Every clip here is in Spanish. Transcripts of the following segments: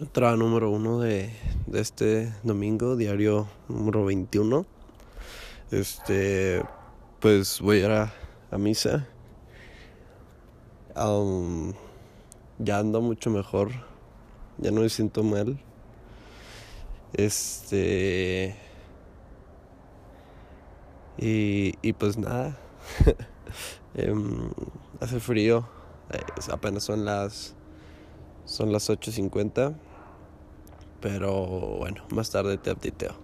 entrada número uno de, de este domingo, diario número 21. Este, pues voy a ir a, a misa. Um, ya ando mucho mejor, ya no me siento mal. Este, y, y pues nada, em, hace frío, eh, apenas son las, son las 8.50. Pero bueno, más tarde te updateo.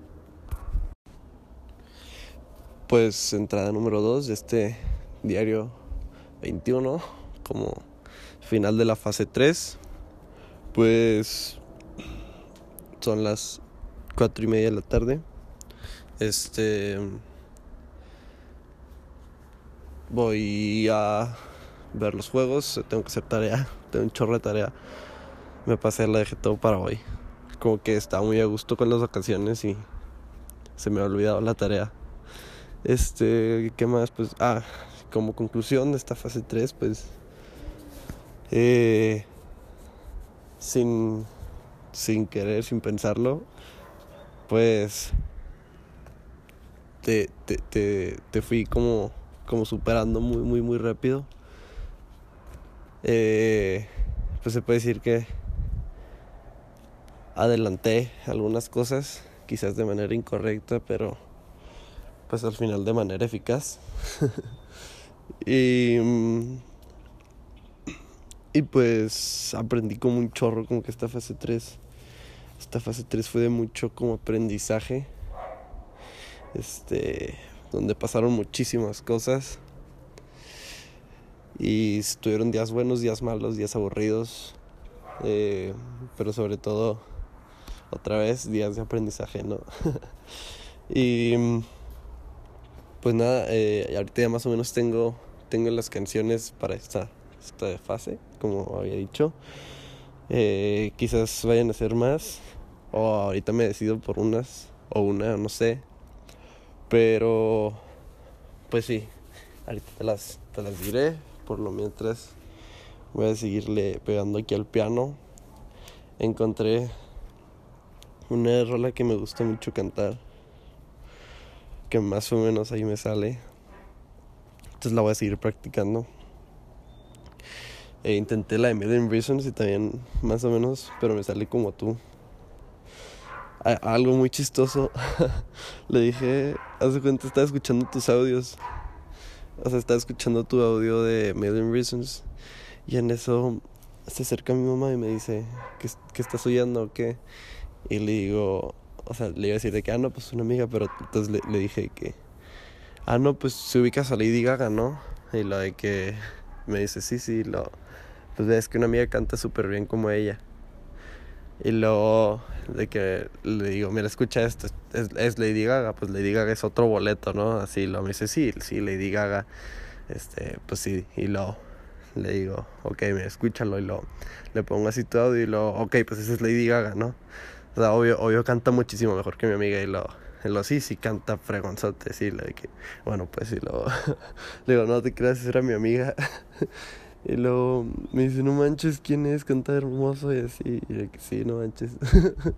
Pues entrada número 2 de este diario 21, como final de la fase 3. Pues son las 4 y media de la tarde. Este. Voy a ver los juegos. Tengo que hacer tarea. Tengo un chorro de tarea. Me pasé, la dejé todo para hoy como que estaba muy a gusto con las vacaciones y se me ha olvidado la tarea. Este, ¿qué más? Pues, ah, como conclusión de esta fase 3, pues, eh, sin, sin querer, sin pensarlo, pues, te, te, te, te fui como, como superando muy, muy, muy rápido. Eh, pues se puede decir que adelanté algunas cosas, quizás de manera incorrecta, pero pues al final de manera eficaz. y, y pues aprendí como un chorro, como que esta fase 3, esta fase 3 fue de mucho como aprendizaje, este, donde pasaron muchísimas cosas. Y estuvieron días buenos, días malos, días aburridos, eh, pero sobre todo otra vez días de aprendizaje, ¿no? y pues nada, eh, ahorita ya más o menos tengo, tengo las canciones para esta, esta fase, como había dicho. Eh, quizás vayan a ser más, o ahorita me decido por unas, o una, no sé. Pero, pues sí, ahorita te las, te las diré. Por lo mientras voy a seguirle pegando aquí al piano. Encontré una rola que me gusta mucho cantar. Que más o menos ahí me sale. Entonces la voy a seguir practicando. E intenté la de Million Reasons y también más o menos, pero me sale como tú. algo muy chistoso. Le dije, hace cuenta, estaba escuchando tus audios. O sea, estaba escuchando tu audio de Million Reasons. Y en eso se acerca mi mamá y me dice, ¿qué, qué estás oyendo o qué? Y le digo, o sea, le iba a decir de que, ah, no, pues una amiga, pero entonces le, le dije que, ah, no, pues se ubicas a Lady Gaga, ¿no? Y lo de que me dice, sí, sí, lo, pues es que una amiga canta súper bien como ella. Y luego de que le digo, mira, escucha esto, es, Lady Gaga, pues Lady Gaga es otro boleto, ¿no? Así lo me dice, sí, sí, Lady Gaga, este, pues sí, y luego le digo, ok, me escúchalo y lo le pongo así todo y lo, ok, pues esa es Lady Gaga, ¿no? O sea, obvio, obvio canta muchísimo mejor que mi amiga y lo, lo sí, sí canta fregonzote, sí, le que, bueno, pues sí, lo, le digo, no te creas, era mi amiga. y luego me dice, no manches, ¿quién es? Canta hermoso y así, y de que sí, no manches.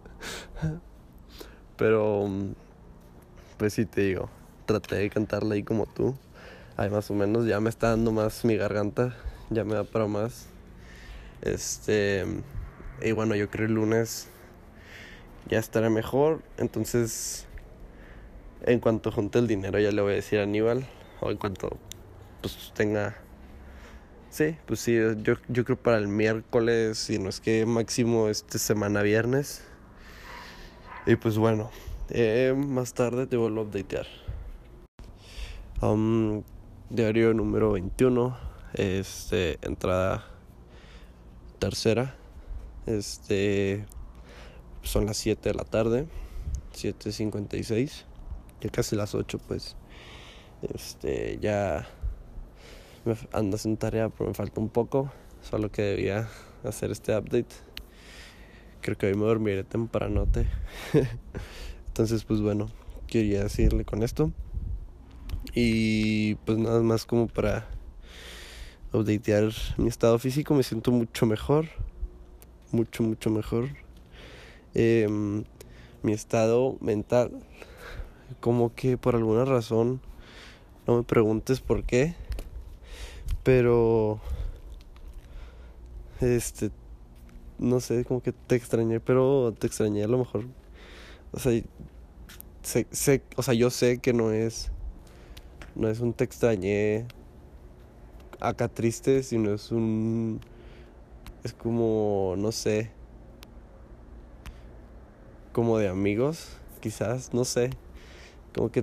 Pero, pues sí te digo, traté de cantarla ahí como tú. Ahí más o menos, ya me está dando más mi garganta, ya me da para más. Este, y bueno, yo creo el lunes ya estará mejor. Entonces, en cuanto junte el dinero, ya le voy a decir a Aníbal. O en cuanto pues tenga. Sí, pues sí, yo, yo creo para el miércoles, si no es que máximo esta semana viernes. Y pues bueno, eh, más tarde te vuelvo a updatear. Um, diario número 21, este, entrada tercera. Este son las 7 de la tarde, 7.56, ya casi las 8 pues. Este, ya me andas en tarea, pero me falta un poco, solo que debía hacer este update. Creo que hoy me dormiré tempranote. Entonces, pues bueno, quería decirle con esto. Y pues nada más como para updatear mi estado físico, me siento mucho mejor. Mucho, mucho mejor em, mi estado mental, como que por alguna razón, no me preguntes por qué, pero este no sé, como que te extrañé, pero te extrañé a lo mejor. O sea, sé, sé, o sea, yo sé que no es no es un te extrañé acá triste, sino es un es como no sé, como de amigos, quizás, no sé. Como que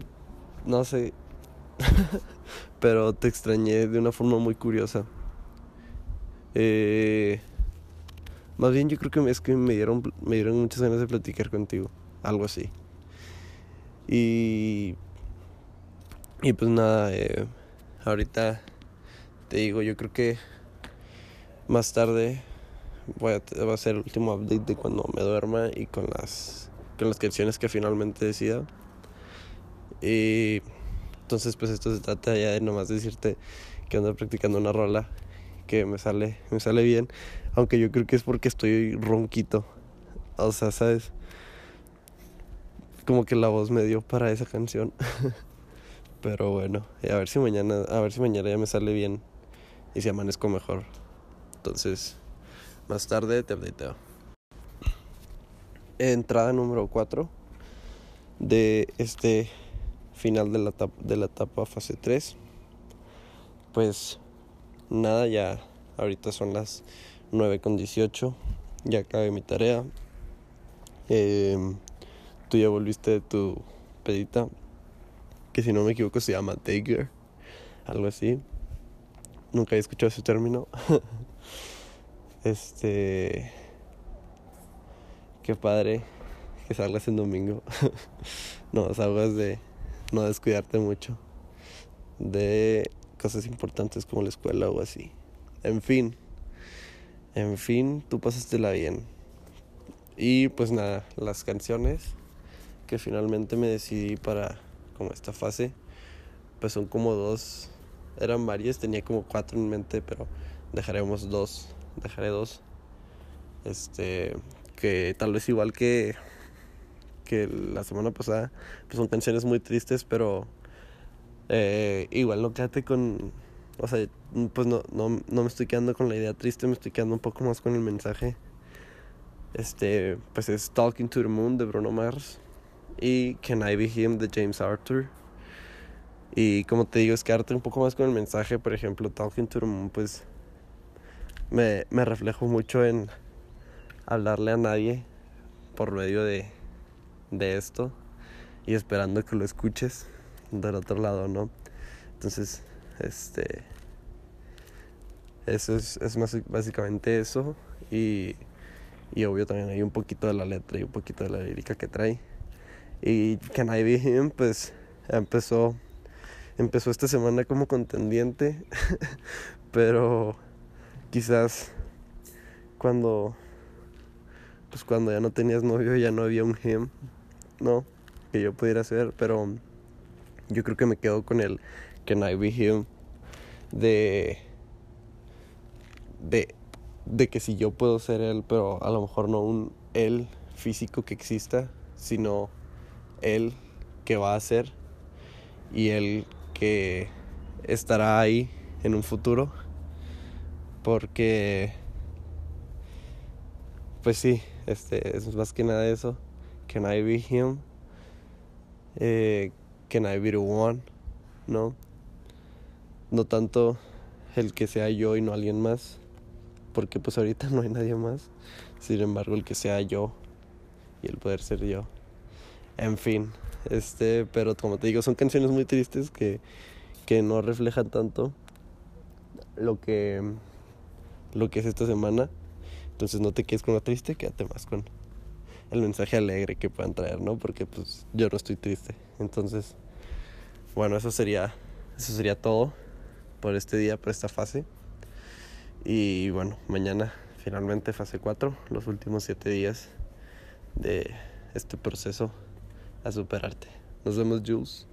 no sé. pero te extrañé de una forma muy curiosa. Eh, más bien yo creo que es que me dieron, me dieron muchas ganas de platicar contigo. Algo así. Y... Y pues nada, eh, ahorita te digo, yo creo que más tarde voy a, va a ser el último update de cuando me duerma y con las, con las canciones que finalmente decida. Y entonces pues esto se trata ya de nomás decirte que ando practicando una rola que me sale, me sale bien. Aunque yo creo que es porque estoy ronquito. O sea, ¿sabes? Como que la voz me dio para esa canción. Pero bueno, a ver si mañana, a ver si mañana ya me sale bien y si amanezco mejor. Entonces, más tarde te updateo. Entrada número 4 de este final de la, de la etapa fase 3. Pues nada, ya ahorita son las 9 con 18. Ya acabé mi tarea. Em, tú ya volviste de tu pedita. Que si no me equivoco se llama Dagger. Algo así. Nunca he escuchado ese término. este. Qué padre que salgas en domingo. no, salgas de no descuidarte mucho. De cosas importantes como la escuela o así. En fin, en fin, tú la bien. Y pues nada, las canciones que finalmente me decidí para como esta fase, pues son como dos, eran varias, tenía como cuatro en mente, pero dejaremos dos, dejaré dos. Este, que tal vez igual que que la semana pasada, pues son canciones muy tristes, pero eh, igual no quédate con. O sea, pues no, no, no me estoy quedando con la idea triste, me estoy quedando un poco más con el mensaje. Este, pues es Talking to the Moon de Bruno Mars y Can I Be Him de James Arthur. Y como te digo, es quedarte un poco más con el mensaje. Por ejemplo, Talking to the Moon, pues me, me reflejo mucho en hablarle a nadie por medio de, de esto y esperando que lo escuches del otro lado, ¿no? Entonces, este. Eso es, es más, básicamente eso. Y, y obvio también hay un poquito de la letra y un poquito de la lírica que trae. Y Can I Be Him, pues empezó, empezó esta semana como contendiente. pero quizás cuando, pues cuando ya no tenías novio ya no había un him, ¿no? Que yo pudiera hacer, pero yo creo que me quedo con el Can I Be Him de, de, de que si yo puedo ser él, pero a lo mejor no un él físico que exista, sino él que va a ser y él que estará ahí en un futuro. Porque, pues sí, este, es más que nada eso. Can I be him? Eh, can I be the one? ¿No? No tanto el que sea yo y no alguien más, porque pues ahorita no hay nadie más. Sin embargo, el que sea yo y el poder ser yo. En fin, este, pero como te digo, son canciones muy tristes que, que no reflejan tanto lo que lo que es esta semana. Entonces no te quedes con lo triste, quédate más con el mensaje alegre que puedan traer, ¿no? Porque pues yo no estoy triste. Entonces, bueno, eso sería eso sería todo por este día, por esta fase. Y bueno, mañana finalmente fase 4, los últimos 7 días de este proceso a superarte. Nos vemos, Jules.